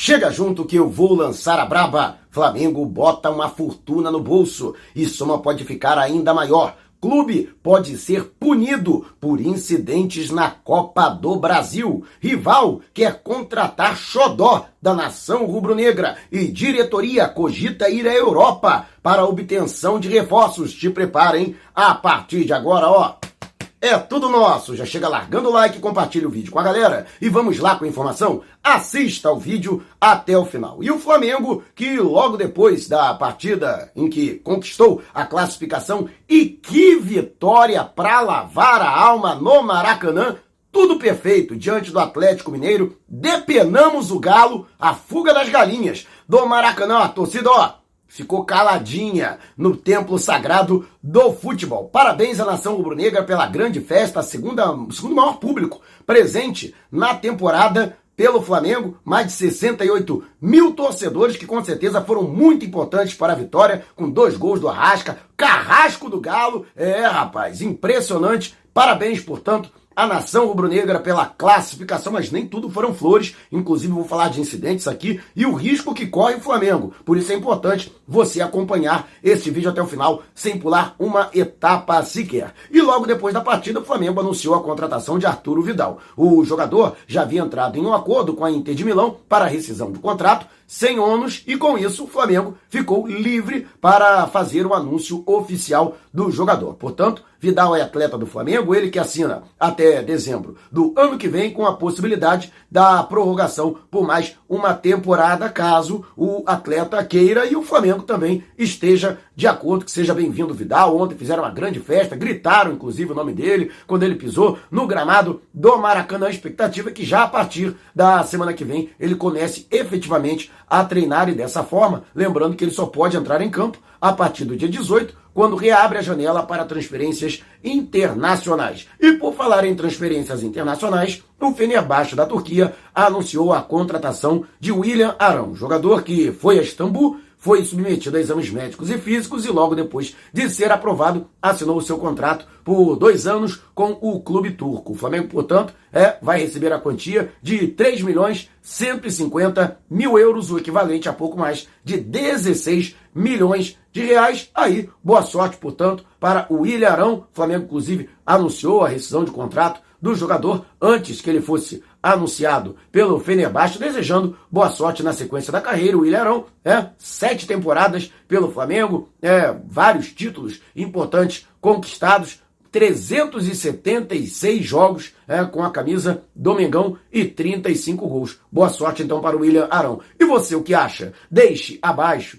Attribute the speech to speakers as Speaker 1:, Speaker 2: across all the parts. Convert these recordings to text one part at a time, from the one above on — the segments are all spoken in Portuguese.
Speaker 1: Chega junto que eu vou lançar a braba. Flamengo bota uma fortuna no bolso e soma pode ficar ainda maior. Clube pode ser punido por incidentes na Copa do Brasil. Rival quer contratar xodó da nação rubro-negra e diretoria cogita ir à Europa para obtenção de reforços. Te preparem a partir de agora, ó. É tudo nosso. Já chega largando o like, compartilha o vídeo com a galera e vamos lá com a informação. Assista ao vídeo até o final. E o Flamengo, que logo depois da partida em que conquistou a classificação e que vitória para lavar a alma no Maracanã, tudo perfeito diante do Atlético Mineiro, depenamos o galo, a fuga das galinhas do Maracanã. A torcida, ó, ficou caladinha no templo sagrado do futebol. Parabéns à nação rubro-negra pela grande festa, segunda, segundo maior público presente na temporada pelo Flamengo, mais de 68 mil torcedores que com certeza foram muito importantes para a vitória, com dois gols do Arrasca, carrasco do Galo, é rapaz, impressionante. Parabéns, portanto, a nação rubro-negra pela classificação, mas nem tudo foram flores. Inclusive, vou falar de incidentes aqui e o risco que corre o Flamengo. Por isso é importante você acompanhar este vídeo até o final, sem pular uma etapa sequer. E logo depois da partida, o Flamengo anunciou a contratação de Arturo Vidal. O jogador já havia entrado em um acordo com a Inter de Milão para rescisão do contrato, sem ônus, e com isso o Flamengo ficou livre para fazer o anúncio oficial do jogador. Portanto, Vidal é atleta do Flamengo, ele que assina até dezembro do ano que vem, com a possibilidade da prorrogação por mais uma temporada, caso o atleta queira e o Flamengo também esteja de acordo, que seja bem-vindo Vidal. Ontem fizeram uma grande festa, gritaram inclusive o nome dele quando ele pisou no gramado do Maracanã. A expectativa é que já a partir da semana que vem ele comece efetivamente a treinar e dessa forma, lembrando que ele só pode entrar em campo a partir do dia 18, quando reabre a janela para transferências internacionais. E por falar em transferências internacionais, o Fenerbahçe da Turquia anunciou a contratação de William Arão, jogador que foi a Istambul foi submetido a exames médicos e físicos e logo depois de ser aprovado, assinou o seu contrato por dois anos com o clube turco. O Flamengo, portanto, é, vai receber a quantia de 3 milhões 150 mil euros, o equivalente a pouco mais de 16 milhões de reais. Aí, boa sorte, portanto, para o Ilharão. O Flamengo, inclusive, anunciou a rescisão de contrato do jogador antes que ele fosse anunciado pelo Fenerbahçe, desejando boa sorte na sequência da carreira. O Ilharão, é, sete temporadas pelo Flamengo, é, vários títulos importantes conquistados, 376 jogos é, com a camisa do Mengão e 35 gols. Boa sorte então para o William Arão. E você, o que acha? Deixe abaixo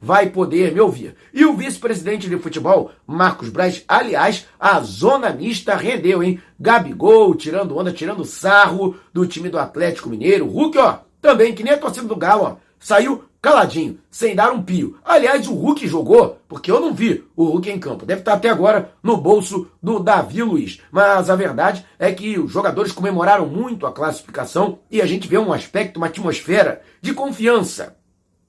Speaker 1: vai poder me ouvir. E o vice-presidente de futebol, Marcos Braz, aliás, a zona mista rendeu, hein? Gabigol tirando onda, tirando sarro do time do Atlético Mineiro. Hulk, ó, também, que nem a torcida do Galo, ó, saiu caladinho, sem dar um pio. Aliás, o Hulk jogou, porque eu não vi o Hulk em campo. Deve estar até agora no bolso do Davi Luiz. Mas a verdade é que os jogadores comemoraram muito a classificação e a gente vê um aspecto, uma atmosfera de confiança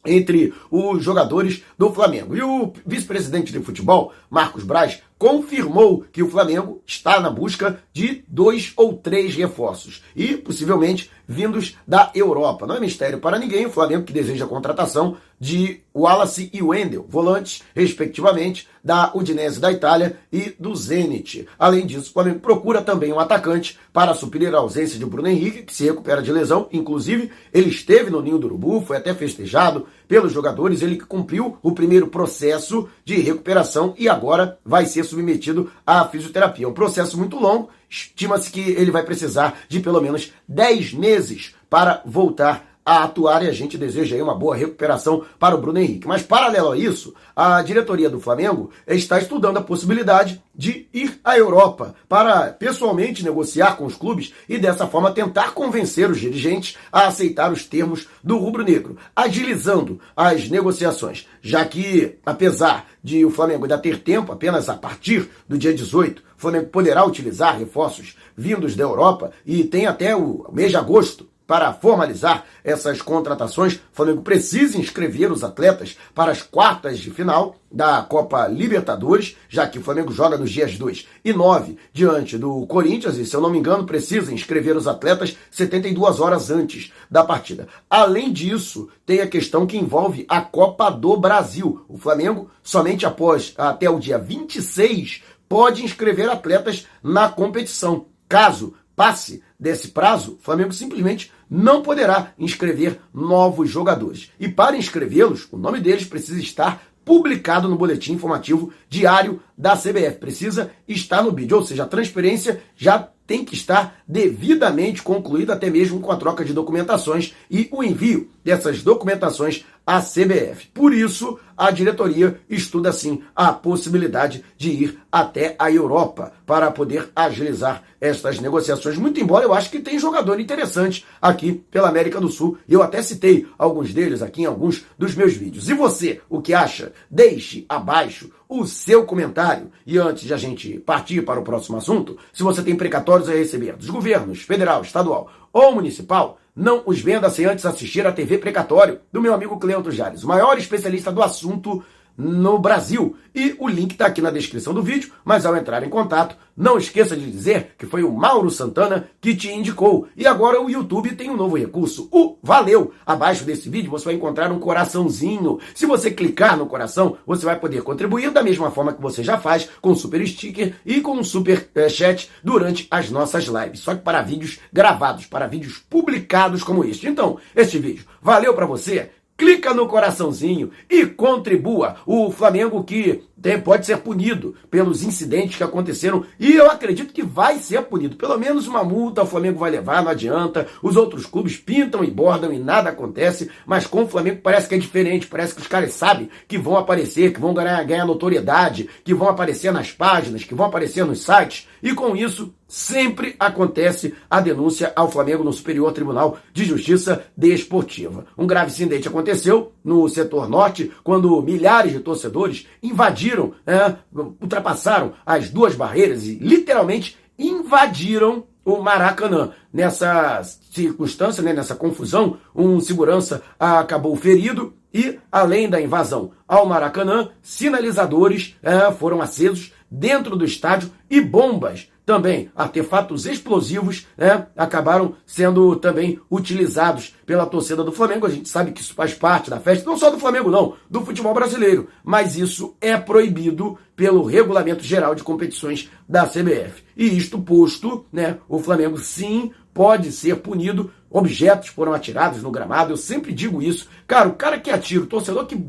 Speaker 1: entre os jogadores do Flamengo. E o vice-presidente de futebol, Marcos Braz, confirmou que o Flamengo está na busca de dois ou três reforços e possivelmente vindos da Europa. Não é mistério para ninguém o Flamengo que deseja a contratação de Wallace e Wendel, volantes, respectivamente, da Udinese da Itália e do Zenit. Além disso, o Flamengo procura também um atacante para suprir a ausência de Bruno Henrique, que se recupera de lesão. Inclusive, ele esteve no Ninho do Urubu, foi até festejado pelos jogadores, ele cumpriu o primeiro processo de recuperação e agora vai ser submetido à fisioterapia. É um processo muito longo, estima-se que ele vai precisar de pelo menos 10 meses para voltar a atuar e a gente deseja aí uma boa recuperação para o Bruno Henrique. Mas, paralelo a isso, a diretoria do Flamengo está estudando a possibilidade de ir à Europa para pessoalmente negociar com os clubes e dessa forma tentar convencer os dirigentes a aceitar os termos do rubro-negro, agilizando as negociações, já que, apesar de o Flamengo ainda ter tempo, apenas a partir do dia 18, o Flamengo poderá utilizar reforços vindos da Europa e tem até o mês de agosto para formalizar essas contratações, o Flamengo precisa inscrever os atletas para as quartas de final da Copa Libertadores, já que o Flamengo joga nos dias 2 e 9 diante do Corinthians, e se eu não me engano, precisa inscrever os atletas 72 horas antes da partida. Além disso, tem a questão que envolve a Copa do Brasil. O Flamengo, somente após até o dia 26, pode inscrever atletas na competição. Caso passe desse prazo, o Flamengo simplesmente não poderá inscrever novos jogadores. E para inscrevê-los, o nome deles precisa estar publicado no boletim informativo diário da CBF. Precisa estar no BID, ou seja, a transferência já tem que estar devidamente concluída, até mesmo com a troca de documentações e o envio dessas documentações à CBF. Por isso, a diretoria estuda sim a possibilidade de ir até a Europa para poder agilizar estas negociações. Muito embora eu acho que tem jogador interessante aqui pela América do Sul. Eu até citei alguns deles aqui em alguns dos meus vídeos. E você, o que acha? Deixe abaixo o seu comentário. E antes de a gente partir para o próximo assunto, se você tem precatórios a receber dos governos federal, estadual ou municipal, não os venda sem antes assistir a TV Precatório, do meu amigo Cleonto Jales, o maior especialista do assunto no Brasil. E o link está aqui na descrição do vídeo, mas ao entrar em contato, não esqueça de dizer que foi o Mauro Santana que te indicou. E agora o YouTube tem um novo recurso, o Valeu. Abaixo desse vídeo você vai encontrar um coraçãozinho. Se você clicar no coração, você vai poder contribuir da mesma forma que você já faz com o super sticker e com o super eh, chat durante as nossas lives. Só que para vídeos gravados, para vídeos publicados como este. Então, este vídeo valeu para você? Clica no coraçãozinho e contribua. O Flamengo que tem, pode ser punido pelos incidentes que aconteceram e eu acredito que vai ser punido. Pelo menos uma multa o Flamengo vai levar, não adianta. Os outros clubes pintam e bordam e nada acontece, mas com o Flamengo parece que é diferente. Parece que os caras sabem que vão aparecer, que vão ganhar, ganhar notoriedade, que vão aparecer nas páginas, que vão aparecer nos sites e com isso sempre acontece a denúncia ao Flamengo no Superior Tribunal de Justiça Desportiva. Um grave incidente aconteceu no setor norte, quando milhares de torcedores invadiram, é, ultrapassaram as duas barreiras e literalmente invadiram o Maracanã. Nessa circunstância, né, nessa confusão, um segurança acabou ferido e, além da invasão ao Maracanã, sinalizadores é, foram acesos dentro do estádio e bombas também artefatos explosivos né, acabaram sendo também utilizados pela torcida do Flamengo. A gente sabe que isso faz parte da festa, não só do Flamengo, não, do futebol brasileiro. Mas isso é proibido pelo Regulamento Geral de Competições da CBF. E isto posto, né, o Flamengo sim pode ser punido. Objetos foram atirados no gramado, eu sempre digo isso. Cara, o cara que atira, o torcedor que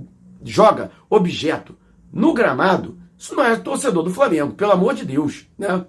Speaker 1: joga objeto no gramado, isso não é torcedor do Flamengo, pelo amor de Deus, né?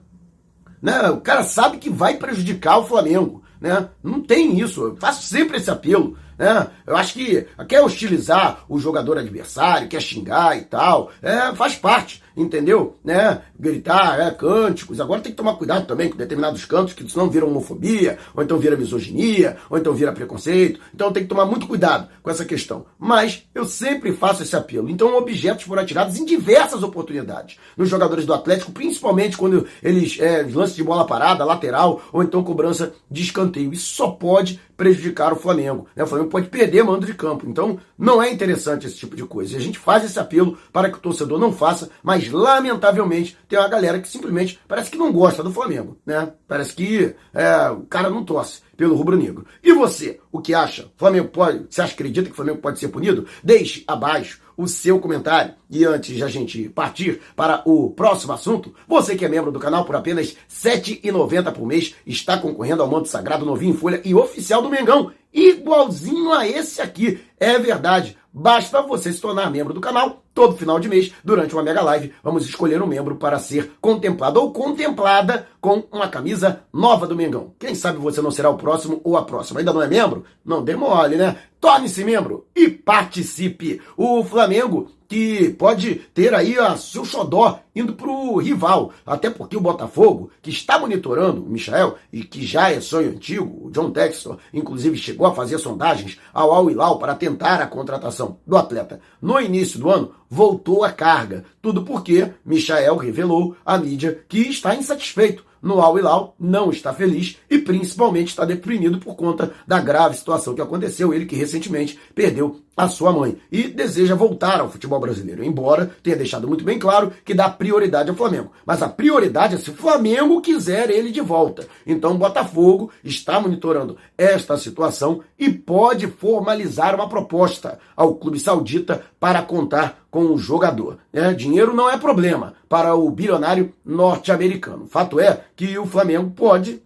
Speaker 1: Né? O cara sabe que vai prejudicar o Flamengo. Né? Não tem isso. Eu faço sempre esse apelo. Né? Eu acho que quer hostilizar o jogador adversário, quer xingar e tal, é, faz parte, entendeu? Né? Gritar, é, cânticos. Agora tem que tomar cuidado também com determinados cantos, que senão vira homofobia, ou então vira misoginia, ou então vira preconceito. Então tem que tomar muito cuidado com essa questão. Mas eu sempre faço esse apelo. Então objetos foram atirados em diversas oportunidades. Nos jogadores do Atlético, principalmente quando eles é, de bola parada, lateral, ou então cobrança de escanteio. Isso só pode prejudicar o Flamengo. Né? O Flamengo pode perder mando de campo. Então, não é interessante esse tipo de coisa. E a gente faz esse apelo para que o torcedor não faça, mas lamentavelmente tem uma galera que simplesmente parece que não gosta do Flamengo. Né? Parece que é, o cara não torce pelo rubro-negro. E você, o que acha? Flamengo pode? Você acha, acredita que o Flamengo pode ser punido? Deixe abaixo o seu comentário. E antes de a gente partir para o próximo assunto, você que é membro do canal por apenas R$ 7,90 por mês está concorrendo ao manto sagrado novinho em folha e oficial do Mengão, igualzinho a esse aqui. É verdade. Basta você se tornar membro do canal todo final de mês, durante uma mega live, vamos escolher um membro para ser contemplado ou contemplada com uma camisa nova do Mengão. Quem sabe você não será o próximo ou a próxima. Ainda não é membro? Não demole, né? Torne-se membro e participe. O Flamengo que pode ter aí a seu xodó indo para o rival. Até porque o Botafogo, que está monitorando o Michael e que já é sonho antigo, o John Textor, inclusive chegou a fazer sondagens ao Al Hilal para tentar a contratação do atleta no início do ano, voltou a carga. Tudo porque Michael revelou à mídia que está insatisfeito no Al Hilal, não está feliz e principalmente está deprimido por conta da grave situação que aconteceu. Ele que recentemente perdeu a sua mãe e deseja voltar ao futebol brasileiro, embora tenha deixado muito bem claro que dá prioridade ao Flamengo. Mas a prioridade é se o Flamengo quiser ele de volta. Então o Botafogo está monitorando esta situação e pode formalizar uma proposta ao clube saudita para contar com o jogador. É, dinheiro não é problema para o bilionário norte-americano. Fato é que o Flamengo pode,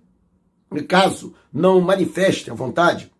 Speaker 1: caso não manifeste a vontade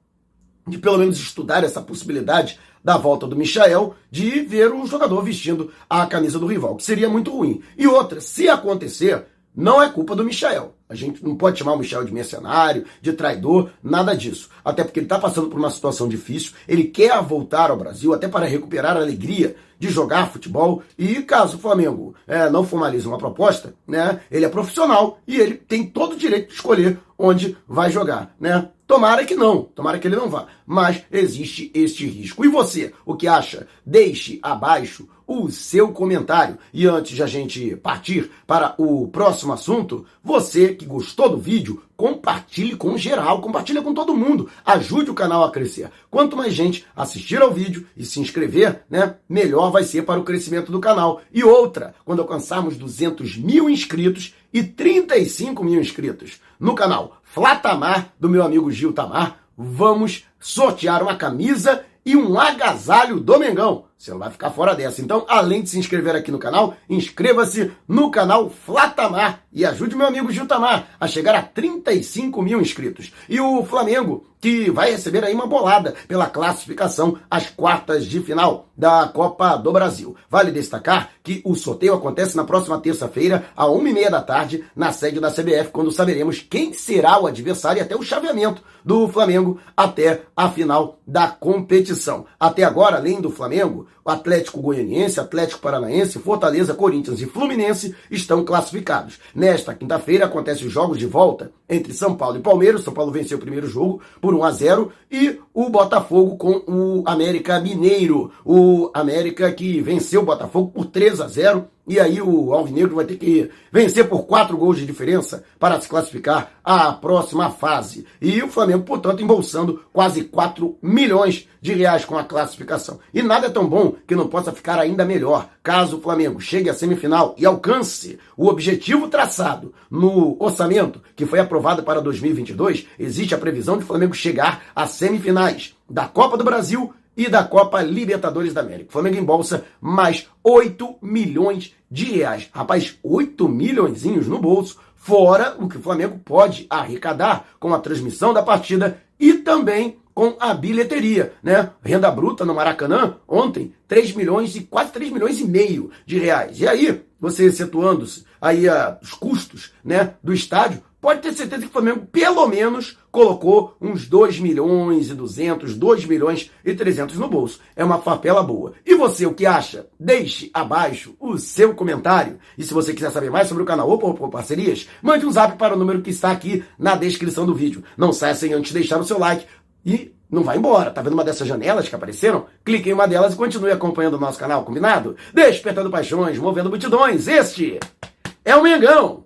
Speaker 1: de pelo menos estudar essa possibilidade da volta do Michael de ver o jogador vestindo a camisa do rival, que seria muito ruim. E outra, se acontecer, não é culpa do Michael. A gente não pode chamar o Michel de mercenário, de traidor, nada disso. Até porque ele está passando por uma situação difícil, ele quer voltar ao Brasil até para recuperar a alegria de jogar futebol. E caso o Flamengo é, não formalize uma proposta, né, ele é profissional e ele tem todo o direito de escolher onde vai jogar, né? Tomara que não, tomara que ele não vá. Mas existe este risco. E você, o que acha? Deixe abaixo o seu comentário. E antes de a gente partir para o próximo assunto, você que gostou do vídeo, compartilhe com geral, compartilhe com todo mundo. Ajude o canal a crescer. Quanto mais gente assistir ao vídeo e se inscrever, né, melhor vai ser para o crescimento do canal. E outra, quando alcançarmos 200 mil inscritos e 35 mil inscritos no canal Flatamar, do meu amigo Gil Tamar, vamos sortear uma camisa e um agasalho do Mengão. Você não vai ficar fora dessa. Então, além de se inscrever aqui no canal, inscreva-se no canal Flatamar e ajude meu amigo Gil Tamar a chegar a 35 mil inscritos. E o Flamengo, que vai receber aí uma bolada pela classificação às quartas de final da Copa do Brasil. Vale destacar que o sorteio acontece na próxima terça-feira, às uma e meia da tarde, na sede da CBF, quando saberemos quem será o adversário e até o chaveamento do Flamengo até a final da competição. Até agora, além do Flamengo, Atlético Goianiense, Atlético Paranaense, Fortaleza, Corinthians e Fluminense estão classificados. Nesta quinta-feira acontecem os jogos de volta entre São Paulo e Palmeiras. São Paulo venceu o primeiro jogo por 1 a 0 e o Botafogo com o América Mineiro. O América que venceu o Botafogo por 3 a 0 e aí o Alvinegro vai ter que vencer por quatro gols de diferença para se classificar à próxima fase. E o Flamengo, portanto, embolsando quase 4 milhões de reais com a classificação. E nada é tão bom que não possa ficar ainda melhor caso o Flamengo chegue à semifinal e alcance o objetivo traçado no orçamento que foi aprovado para 2022. Existe a previsão de o Flamengo chegar às semifinais da Copa do Brasil e da Copa Libertadores da América. O Flamengo embolsa mais 8 milhões de reais. Rapaz, 8 milhõeszinhos no bolso, fora o que o Flamengo pode arrecadar com a transmissão da partida e também com a bilheteria, né? Renda bruta no Maracanã, ontem, 3 milhões e quase 3 milhões e meio de reais. E aí, você situando-se aí a, os custos, né, do estádio, pode ter certeza que o Flamengo, pelo menos, colocou uns 2 milhões e 200, 2 milhões e 300 no bolso. É uma papela boa. E você, o que acha? Deixe abaixo o seu comentário. E se você quiser saber mais sobre o canal Opa Opa Parcerias, mande um zap para o número que está aqui na descrição do vídeo. Não saia sem antes deixar o seu like e não vai embora. Tá vendo uma dessas janelas que apareceram? Clique em uma delas e continue acompanhando o nosso canal, combinado? Despertando paixões, movendo multidões. Este é o Mengão.